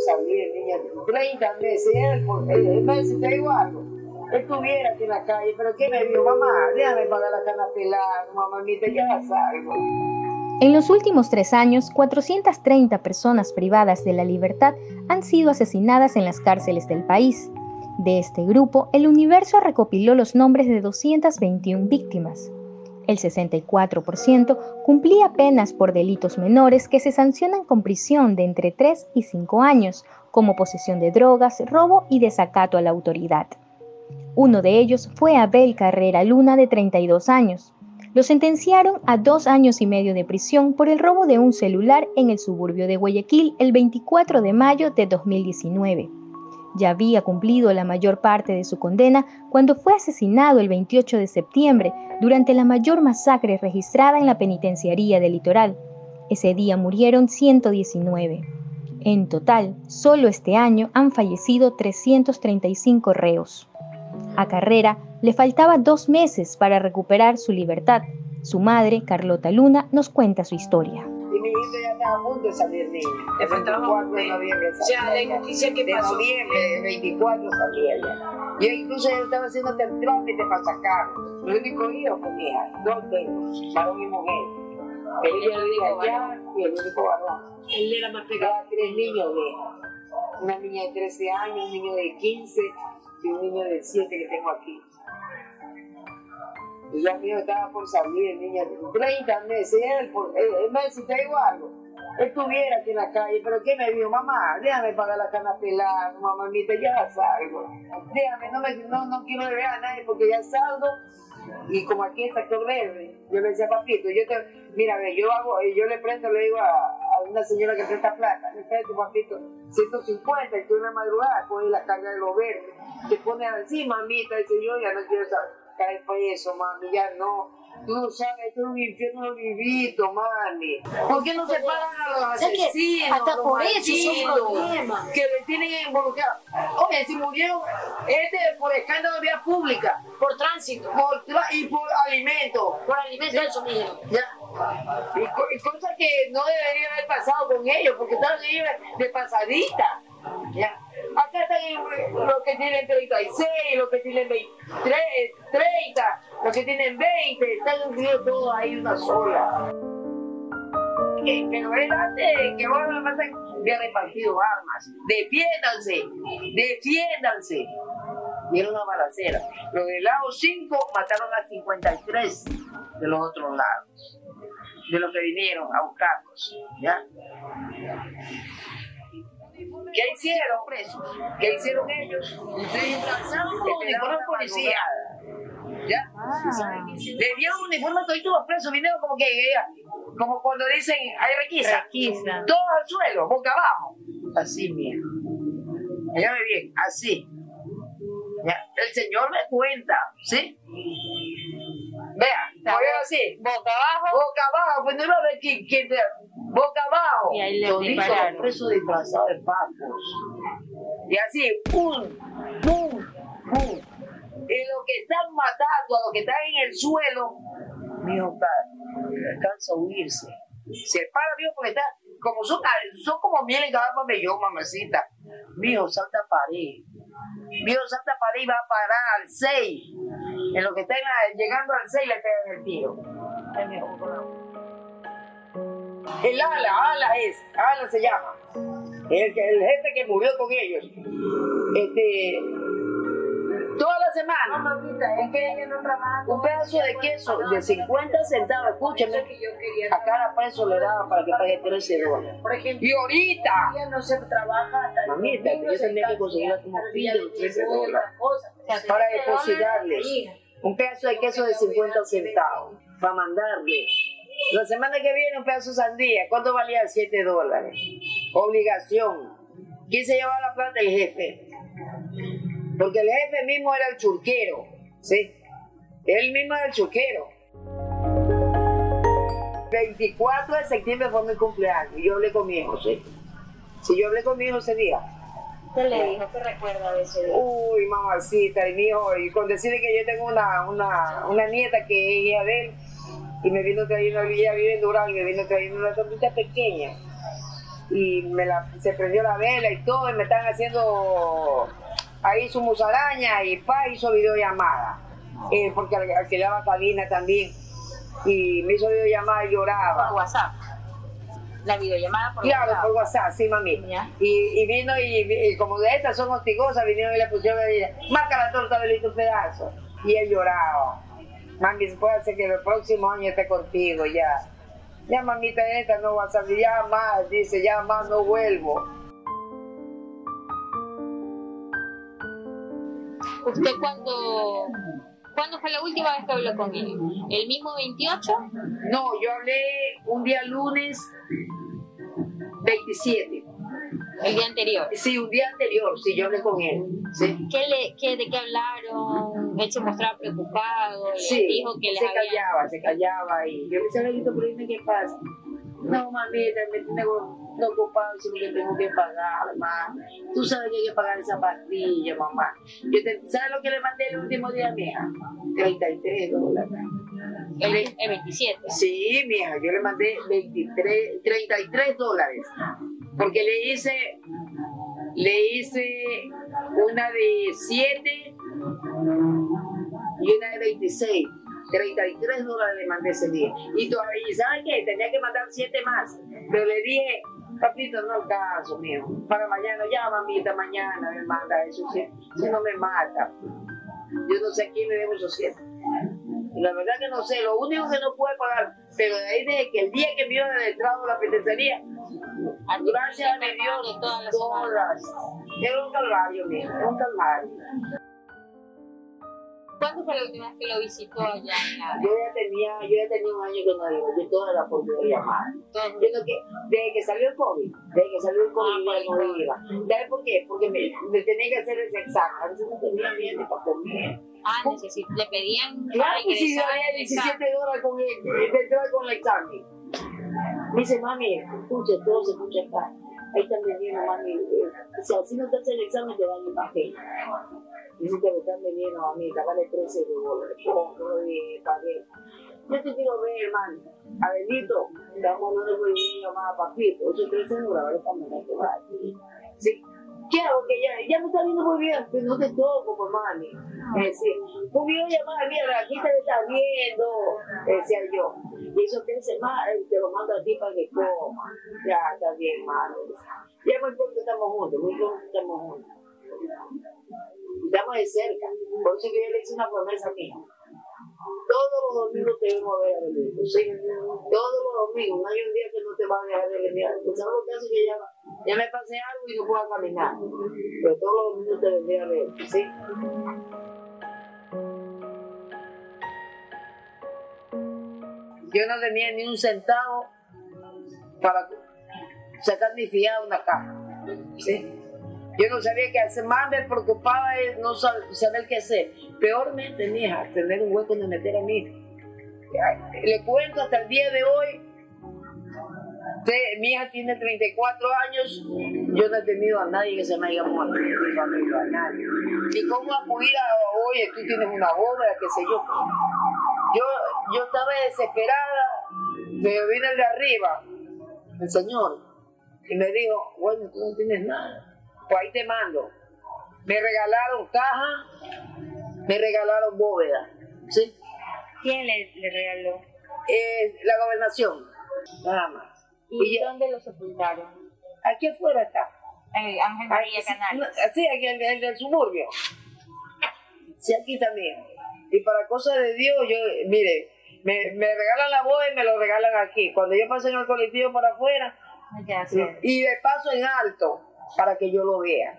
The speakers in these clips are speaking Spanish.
salir, niña. 30 meses, él, por, él, me te digo algo. Estuviera aquí en la calle, pero ¿qué me vio? Mamá, déjame pagar la cana pelada, mamita, ya salgo. En los últimos tres años, 430 personas privadas de la libertad han sido asesinadas en las cárceles del país. De este grupo, el universo recopiló los nombres de 221 víctimas. El 64% cumplía penas por delitos menores que se sancionan con prisión de entre 3 y 5 años, como posesión de drogas, robo y desacato a la autoridad. Uno de ellos fue Abel Carrera Luna, de 32 años. Lo sentenciaron a dos años y medio de prisión por el robo de un celular en el suburbio de Guayaquil el 24 de mayo de 2019. Ya había cumplido la mayor parte de su condena cuando fue asesinado el 28 de septiembre durante la mayor masacre registrada en la penitenciaría del litoral. Ese día murieron 119. En total, solo este año han fallecido 335 reos. A Carrera le faltaba dos meses para recuperar su libertad. Su madre, Carlota Luna, nos cuenta su historia. Hija ya estaba a punto de salir niña. El 24 de noviembre O sea, la que de pasó. noviembre, el 24 salía ya. Y incluso yo estaba haciendo el trámite para sacarlo. Los únicos hijos mi hija, dos tengo, varón y mujer. El hijo de ella allá y el único varón. Él era más pegado. Cada tres niños de Una niña de 13 años, un niño de 15 y un niño de 7 que tengo aquí. Y ya mío estaba por salir, niña, 30 meses, él, por, él, él me decía, te digo algo, estuviera aquí en la calle, pero ¿qué me vio? Mamá, déjame pagar la cana pelada, mamita, ya salgo. Déjame, no, no, quiero ver a nadie porque ya salgo. Y como aquí es sector verde, yo le decía, papito, yo te, mira, yo hago, yo le presto, le digo a, una señora que presta plata, le presto, papito, 150, y tú en la madrugada pones la carga de los verdes, te pones así, mamita, dice yo, ya no quiero saber, caer preso, mami, ya no. Tú no sabes, esto es un infierno vivito, mami. ¿Por qué no se pagan a los asesinos? Hasta los por eso es un bandidos, problema. Que le tienen involucrado. Oye, si murieron este por escándalo de vía pública Por tránsito, por tra- y por alimentos. por alimentos, eso. Ya. Y, y cosas que no debería haber pasado con ellos, porque estaban ellos de pasadita. Ya. Acá están los que tienen 36, los que tienen 23, 30, los que tienen 20, están unidos todos ahí una sola. Que, antes que ahora me pasan, había repartido armas. Defiéndanse, defiéndanse. Era una balacera. Los del lado 5 mataron a 53 de los otros lados, de los que vinieron a buscarlos. ¿ya? ¿Qué hicieron presos? ¿Qué hicieron ellos? Como uniforme policía. ¿Ya? Le dieron uniforme a todos los presos, vinieron como que, como cuando dicen, hay requisa. Requisa. Todos al suelo, boca abajo. Así, mira. Dígame bien, así. Ya, El Señor me cuenta, ¿sí? Vea, voy a decir, Boca abajo. boca abajo, pues no ver quién, quién te- boca abajo. Y ahí le dispararon. presos disfrazados de pacos. Y así, pum, pum, pum. Y los que están matando, a los que están en el suelo, ca- alcanza a huirse. Se para, mijo, porque está, como son, son como miel en cada pabellón, mamacita. Mijo, salta pared. Mijo, salta pared y va a parar al 6. En lo que están a- llegando al 6 le pegan el tiro. Es mejor con la- El ala, ala es, ala se llama. El, que- el jefe que murió con ellos. Este, toda la semana. un, pe- un pedazo de queso de 50 centavos, escúcheme, a cada preso le daba para que pague 13 dólares. Por ejemplo, Y ahorita, no se trabaja Mamita, yo tenía que conseguir como pide los 13 otra dólares. para 13 depositarles un pedazo de queso de 50 centavos, para mandarles. La semana que viene un pedazo de sandía, ¿cuánto valía? 7 dólares. Obligación. ¿Quién se llevaba la plata? El jefe. Porque el jefe mismo era el churquero, ¿sí? Él mismo era el churquero. 24 de septiembre fue mi cumpleaños yo hablé con mi hijo, ¿sí? Si yo hablé con mi hijo ese día, ¿Qué le dijo? ¿Qué recuerda de ese día? Uy, mamacita, y mi hijo, y con decirle que yo tengo una, una, una nieta que es hija de él, y me vino trayendo, ella vive en Durán, y me vino trayendo una tortita pequeña. y me la, se prendió la vela y todo, y me están haciendo ahí su musaraña y pa, hizo videollamada, eh, porque al- alquilaba cabina también, y me hizo videollamada y lloraba. WhatsApp. La videollamada por Claro, WhatsApp. por WhatsApp, sí, mami. Y, y vino y, y como de estas son hostigosas, vinieron y le pusieron y dije, marca la torta de un pedazo. Y él lloraba. Mami, puede hacer que el próximo año esté contigo ya. Ya mamita esta no va a salir, ya más, dice, ya más no vuelvo. ¿Usted cuándo, cuándo fue la última vez que habló con él? ¿El mismo 28? No, yo hablé un día lunes 27. El día anterior. Sí, un día anterior, sí, yo hablé con él. Sí. ¿Qué le, qué, ¿De qué hablaron? Él se mostraba preocupado, Sí, dijo que les se callaba, se callaba y yo le decía, dime qué pasa. No, mamita, me tengo no ocupado, sino que tengo que pagar, mamá. Tú sabes que hay que pagar esa pastilla, mamá. Yo te- ¿Sabes lo que le mandé el último día, mija? 33 dólares. El, el 27. Sí, mija, yo le mandé 23, 33 dólares. Porque le hice, le hice una de 7 y una de 26. 33 dólares le mandé ese día. Y todavía, ¿y ¿saben qué? Tenía que mandar 7 más. Pero le dije, papito, no caso, mío. Para mañana, ya, mamita, mañana me manda eso. Si, si no me mata. Yo no sé a quién le debo esos 7. La verdad que no sé, lo único que no puede pagar, pero de ahí de que el día que vio el entrado a la penitenciaría, gracias a Dios, De todas las. Es un calvario, mío, un calvario. ¿Cuándo fue la última vez que lo visitó allá en la... Yo ya tenía, yo ya tenía un año que no iba, yo toda la oportunidad de llamar. Yo que, desde que salió el COVID, desde que salió el COVID, Ah, el yo no iba. ¿Sabes por qué? Porque me, me tenía que hacer ese examen, a veces no tenía ni para comer. Ah, necesito, le pedían Claro que sí, yo había el examen. 17 dólares con el, de entrar con el examen. Me dice, mami, escucha, todo se escucha acá. Ahí están vendiendo, mami. O sea, si no te haces el examen, te dan el papel. Que lo están vendiendo, mamita, vale 13 dólares. Y pagué. Yo te quiero ver, hermano. A Benito, estamos hablando de dinero más a papito. Esos 13 dólares para mí, que aquí. Sí. ¿Qué hago? Que ya, ya me está viendo muy bien, pero no te toco, mami. Es decir, un video llamada, mira, aquí te está viendo, decía yo. Y eso te dice, más, te lo mando a ti para que coma. Ya, está bien, mano. Ya muy pronto estamos juntos, muy pronto estamos juntos. Estamos de cerca. Por eso que yo le hice una promesa mía. Todos los domingos te vengo a ver a Benito, ¿sí? Todos los domingos, no hay un día que no te va a dejar de venir. Pues ¿sabes lo que hace que ya, ya me pase algo y no pueda caminar? Pero todos los domingos te vendré a ver, ¿sí? Yo no tenía ni un centavo para sacar mi fiado una caja, ¿sí? Yo no sabía qué hacer, más me preocupaba es no sab- saber qué hacer. Peormente, mi hija, tener un hueco donde meter a. Ay, Le cuento hasta el día de hoy, mi hija tiene 34 años, yo no he tenido a nadie que se me haya muerto, mi. Ni cómo acudir a, oye, tú tienes una boda, qué sé yo. Yo, yo estaba desesperada, pero vino el de arriba, el señor, y me dijo, bueno, tú no tienes nada, pues ahí te mando. Me regalaron caja, me regalaron bóveda, ¿sí? ¿Quién le, le regaló? Eh, la gobernación, nada más. ¿Y Y ya- dónde lo sepultaron? aquí afuera está. En Ángel María Ay, sí, Canales. no, Sí, aquí el, el del suburbio. Sí, aquí también. Y para cosas de Dios, yo, mire, me, me regalan la boda y me lo regalan aquí. Cuando yo paso en el colectivo para afuera, y de paso en alto, para que yo lo vea.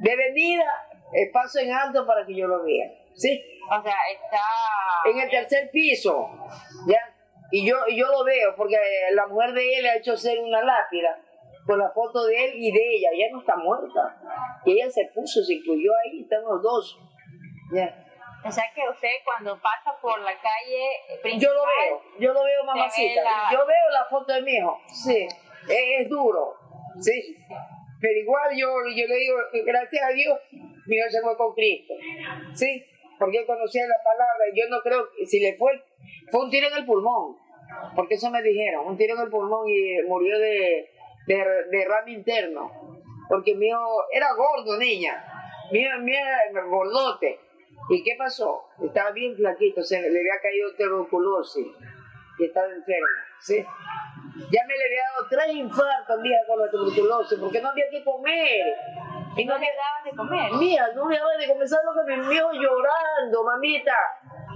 De venida, el paso en alto para que yo lo vea. ¿Sí? O sea, está... En el tercer piso, ¿ya? Y yo, y yo lo veo, porque la mujer de él ha hecho hacer una lápida con la foto de él y de ella. Ella no está muerta. Y ella se puso, se incluyó ahí, están los dos. ¿ya? O sea que usted cuando pasa por la calle principal... Yo lo veo, yo lo veo, mamacita. la- Yo veo la foto de mi hijo. Sí, es, es duro. Sí. Pero igual yo, yo le digo, gracias a Dios, mi hijo se fue con Cristo. Sí, porque él conocía la palabra yo no creo que si le fue, fue un tiro en el pulmón. Porque eso me dijeron, un tiro en el pulmón y murió de, de derrame interno, porque mío era gordo, niña, mío, mío era gordote. ¿Y qué pasó? Estaba bien flaquito, se le había caído tuberculosis y estaba enfermo, ¿sí? Ya me le había dado tres infartos, mía, con la tuberculosis, porque no había que comer. Y no, le daban de comer. Mía, no le daban de comer, ¿sabes lo que me envió llorando, mamita?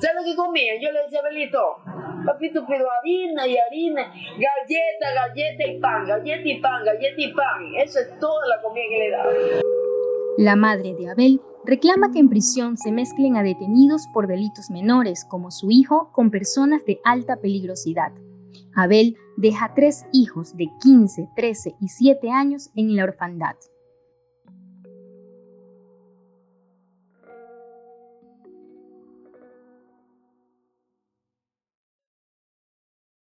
¿Sabes lo que comía? Yo le decía, Belito, papito, pero harina y harina, galleta, galleta y pan, galleta y pan, galleta y pan. Eso es toda la comida que le daba. La madre de Abel reclama que en prisión se mezclen a detenidos por delitos menores, como su hijo, con personas de alta peligrosidad. Abel deja tres hijos de 15, 13 y 7 años en la orfandad.